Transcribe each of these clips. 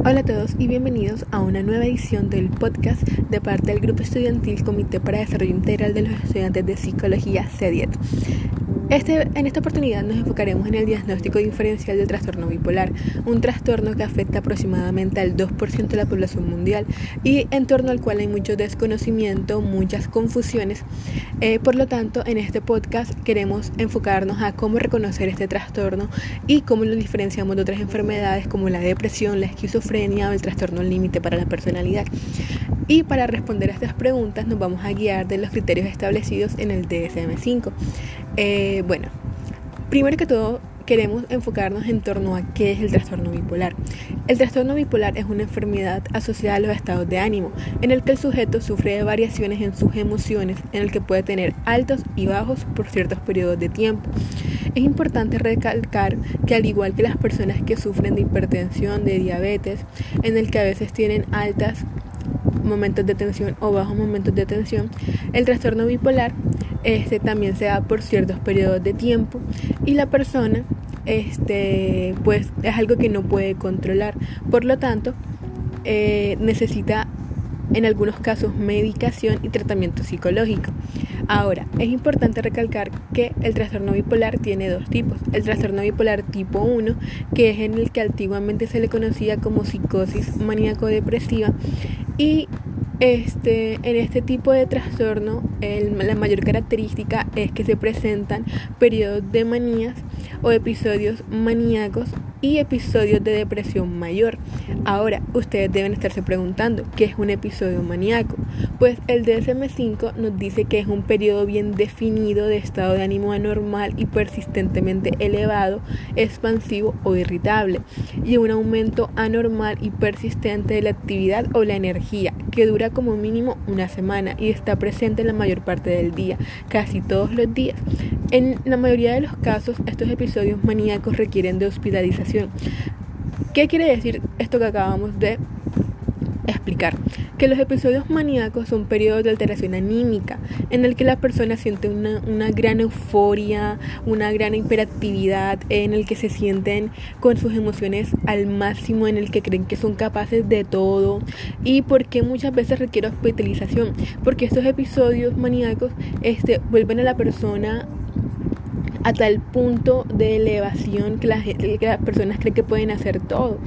Hola a todos y bienvenidos a una nueva edición del podcast de parte del Grupo Estudiantil Comité para Desarrollo Integral de los Estudiantes de Psicología CEDIET. Este, en esta oportunidad nos enfocaremos en el diagnóstico diferencial del trastorno bipolar, un trastorno que afecta aproximadamente al 2% de la población mundial y en torno al cual hay mucho desconocimiento, muchas confusiones. Eh, por lo tanto, en este podcast queremos enfocarnos a cómo reconocer este trastorno y cómo lo diferenciamos de otras enfermedades como la depresión, la esquizofrenia o el trastorno límite para la personalidad. Y para responder a estas preguntas nos vamos a guiar de los criterios establecidos en el DSM-5. Eh, bueno, primero que todo queremos enfocarnos en torno a qué es el trastorno bipolar. El trastorno bipolar es una enfermedad asociada a los estados de ánimo, en el que el sujeto sufre de variaciones en sus emociones, en el que puede tener altos y bajos por ciertos periodos de tiempo. Es importante recalcar que al igual que las personas que sufren de hipertensión, de diabetes, en el que a veces tienen altas momentos de tensión o bajos momentos de tensión, el trastorno bipolar este también se da por ciertos periodos de tiempo y la persona este pues es algo que no puede controlar por lo tanto eh, necesita en algunos casos medicación y tratamiento psicológico. Ahora, es importante recalcar que el trastorno bipolar tiene dos tipos. El trastorno bipolar tipo 1, que es en el que antiguamente se le conocía como psicosis maníaco-depresiva, y este, en este tipo de trastorno, la mayor característica es que se presentan periodos de manías o episodios maníacos y episodios de depresión mayor. Ahora, ustedes deben estarse preguntando, ¿qué es un episodio maníaco? Pues el DSM5 nos dice que es un periodo bien definido de estado de ánimo anormal y persistentemente elevado, expansivo o irritable, y un aumento anormal y persistente de la actividad o la energía, que dura como mínimo una semana y está presente en la mayor parte del día, casi todos los días. En la mayoría de los casos, estos episodios maníacos requieren de hospitalización. ¿Qué quiere decir esto que acabamos de explicar? Que los episodios maníacos son periodos de alteración anímica en el que la persona siente una, una, gran euforia, una gran hiperactividad, en el que se sienten con sus emociones al máximo, en el que creen que son capaces de todo. ¿Y por qué muchas veces requiere hospitalización? Porque estos episodios maníacos este, vuelven a la persona a tal punto de elevación que, las personas creen que pueden hacer todo.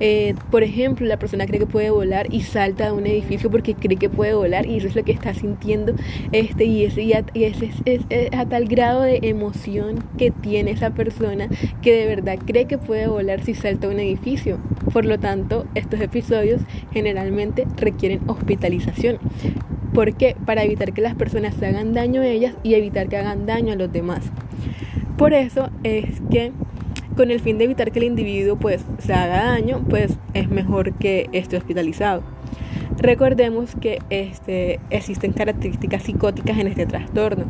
Eh, por ejemplo, la persona cree que puede volar y salta de un edificio porque cree que puede volar y eso es lo que está sintiendo este y ese, y, ese es, a tal grado de emoción que tiene esa persona que de verdad cree que puede volar si salta de un edificio. Por lo tanto, estos episodios generalmente requieren hospitalización. ¿Por qué? Para evitar que las personas se hagan daño a ellas y evitar que hagan daño a los demás. Por eso es que con el fin de evitar que el individuo pues se haga daño, pues es mejor que esté hospitalizado. Recordemos que este, existen características psicóticas en este trastorno.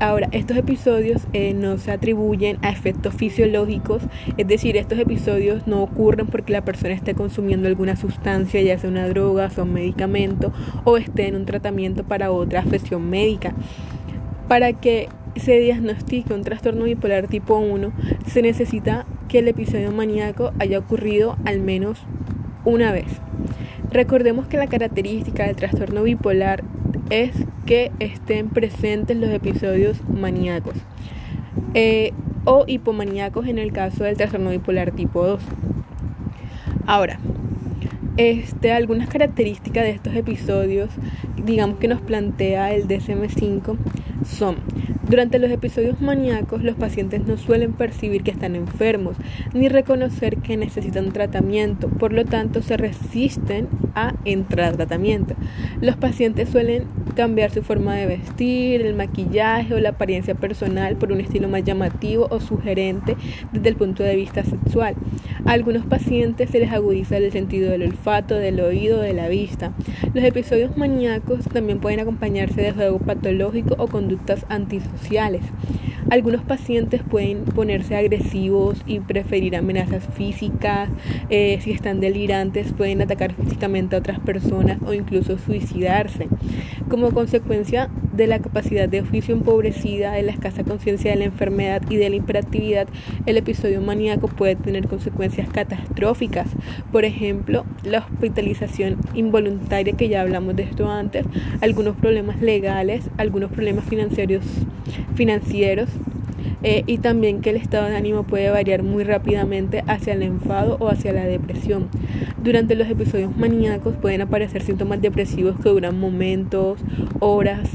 Ahora, estos episodios eh, no se atribuyen a efectos fisiológicos, es decir, estos episodios no ocurren porque la persona esté consumiendo alguna sustancia, ya sea una droga, o un medicamento, o esté en un tratamiento para otra afección médica. Para que se diagnostica un trastorno bipolar tipo 1, se necesita que el episodio maníaco haya ocurrido al menos una vez. Recordemos que la característica del trastorno bipolar es que estén presentes los episodios maníacos eh, o hipomaníacos en el caso del trastorno bipolar tipo 2. Ahora, este, algunas características de estos episodios, digamos que nos plantea el DSM5, son durante los episodios maníacos, los pacientes no suelen percibir que están enfermos ni reconocer que necesitan tratamiento, por lo tanto se resisten a entrar a tratamiento. Los pacientes suelen cambiar su forma de vestir, el maquillaje o la apariencia personal por un estilo más llamativo o sugerente desde el punto de vista sexual. A algunos pacientes se les agudiza el sentido del olfato, del oído, de la vista. Los episodios maníacos también pueden acompañarse de juego patológico o conductas antisociales algunos pacientes pueden ponerse agresivos y preferir amenazas físicas. Eh, si están delirantes, pueden atacar físicamente a otras personas o incluso suicidarse. Como consecuencia de la capacidad de oficio empobrecida, de la escasa conciencia de la enfermedad y de la hiperactividad, el episodio maníaco puede tener consecuencias catastróficas. Por ejemplo, la hospitalización involuntaria, que ya hablamos de esto antes, algunos problemas legales, algunos problemas financieros, financieros eh, y también que el estado de ánimo puede variar muy rápidamente hacia el enfado o hacia la depresión. Durante los episodios maníacos pueden aparecer síntomas depresivos que duran momentos, horas,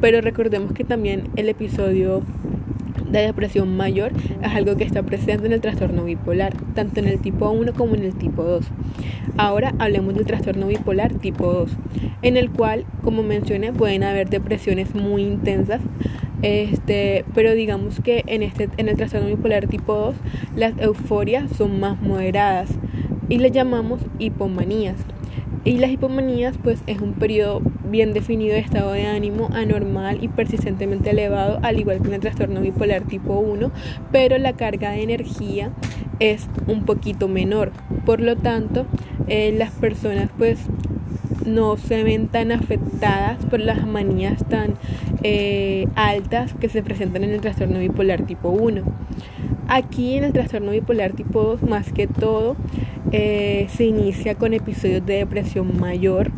pero recordemos que también el episodio de depresión mayor es algo que está presente en el trastorno bipolar, tanto en el tipo 1 como en el tipo 2. Ahora hablemos del trastorno bipolar tipo 2, en el cual, como mencioné, pueden haber depresiones muy intensas este, pero digamos que en, este, en el trastorno bipolar tipo 2 las euforias son más moderadas y le llamamos hipomanías. Y las hipomanías pues es un periodo bien definido de estado de ánimo anormal y persistentemente elevado, al igual que en el trastorno bipolar tipo 1, pero la carga de energía es un poquito menor. Por lo tanto, eh, las personas pues no se ven tan afectadas por las manías tan eh, altas que se presentan en el trastorno bipolar tipo 1. Aquí en el trastorno bipolar tipo 2, más que todo, eh, se inicia con episodios de depresión mayor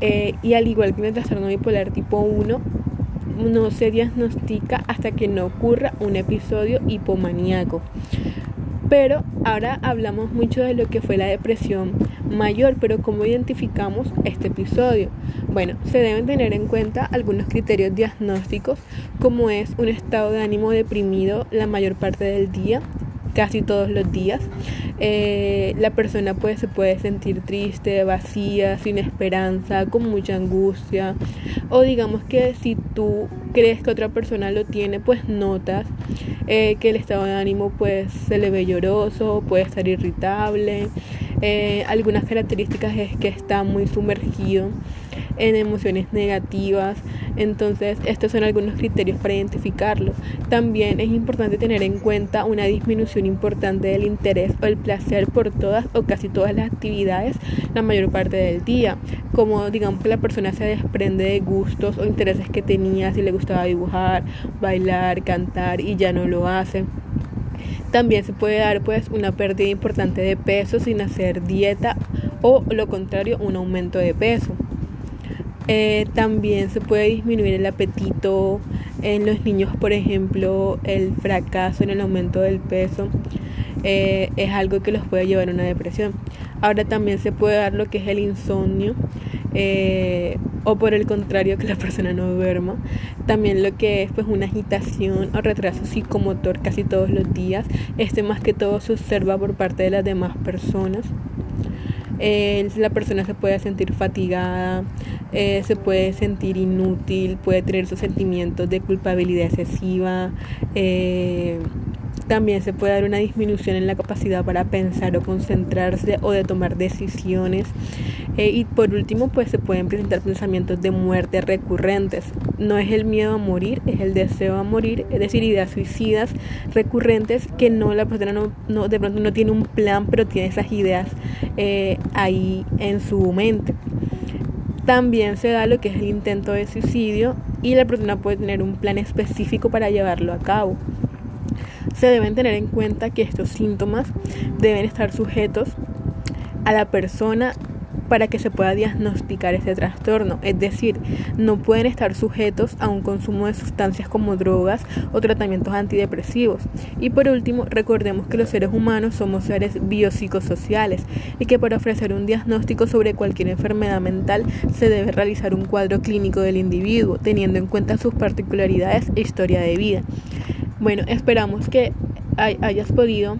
eh, y al igual que en el trastorno bipolar tipo 1, no se diagnostica hasta que no ocurra un episodio hipomaníaco. Pero ahora hablamos mucho de lo que fue la depresión mayor, pero ¿cómo identificamos este episodio? Bueno, se deben tener en cuenta algunos criterios diagnósticos, como es un estado de ánimo deprimido la mayor parte del día, casi todos los días. Eh, la persona pues se puede sentir triste, vacía, sin esperanza, con mucha angustia. O digamos que si tú crees que otra persona lo tiene, pues notas eh, que el estado de ánimo pues se le ve lloroso, puede estar irritable. Eh, algunas características es que está muy sumergido en emociones negativas. Entonces, estos son algunos criterios para identificarlo. También es importante tener en cuenta una disminución importante del interés o el placer por todas o casi todas las actividades la mayor parte del día. Como digamos que la persona se desprende de gustos o intereses que tenía, si le gustaba dibujar, bailar, cantar y ya no lo hace. También se puede dar pues una pérdida importante de peso sin hacer dieta o lo contrario un aumento de peso. Eh, también se puede disminuir el apetito en los niños, por ejemplo, el fracaso en el aumento del peso eh, es algo que los puede llevar a una depresión. Ahora también se puede dar lo que es el insomnio eh, o por el contrario que la persona no duerma. También lo que es pues una agitación o retraso psicomotor casi todos los días. Este más que todo se observa por parte de las demás personas. Eh, la persona se puede sentir fatigada, eh, se puede sentir inútil, puede tener sus sentimientos de culpabilidad excesiva. Eh, también se puede dar una disminución en la capacidad para pensar o concentrarse o de tomar decisiones. Y por último, pues se pueden presentar pensamientos de muerte recurrentes. No es el miedo a morir, es el deseo a morir, es decir, ideas suicidas recurrentes que no la persona no, no de pronto no tiene un plan, pero tiene esas ideas eh, ahí en su mente. También se da lo que es el intento de suicidio y la persona puede tener un plan específico para llevarlo a cabo. Se deben tener en cuenta que estos síntomas deben estar sujetos a la persona para que se pueda diagnosticar este trastorno, es decir, no pueden estar sujetos a un consumo de sustancias como drogas o tratamientos antidepresivos. Y por último, recordemos que los seres humanos somos seres biopsicosociales y que para ofrecer un diagnóstico sobre cualquier enfermedad mental se debe realizar un cuadro clínico del individuo, teniendo en cuenta sus particularidades e historia de vida. Bueno, esperamos que hayas podido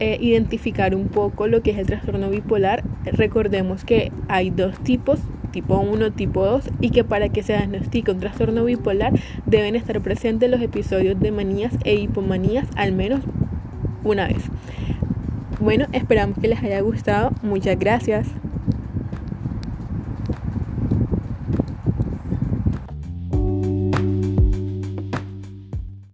eh, identificar un poco lo que es el trastorno bipolar. Recordemos que hay dos tipos, tipo 1, tipo 2, y que para que se diagnostique un trastorno bipolar deben estar presentes los episodios de manías e hipomanías al menos una vez. Bueno, esperamos que les haya gustado. Muchas gracias.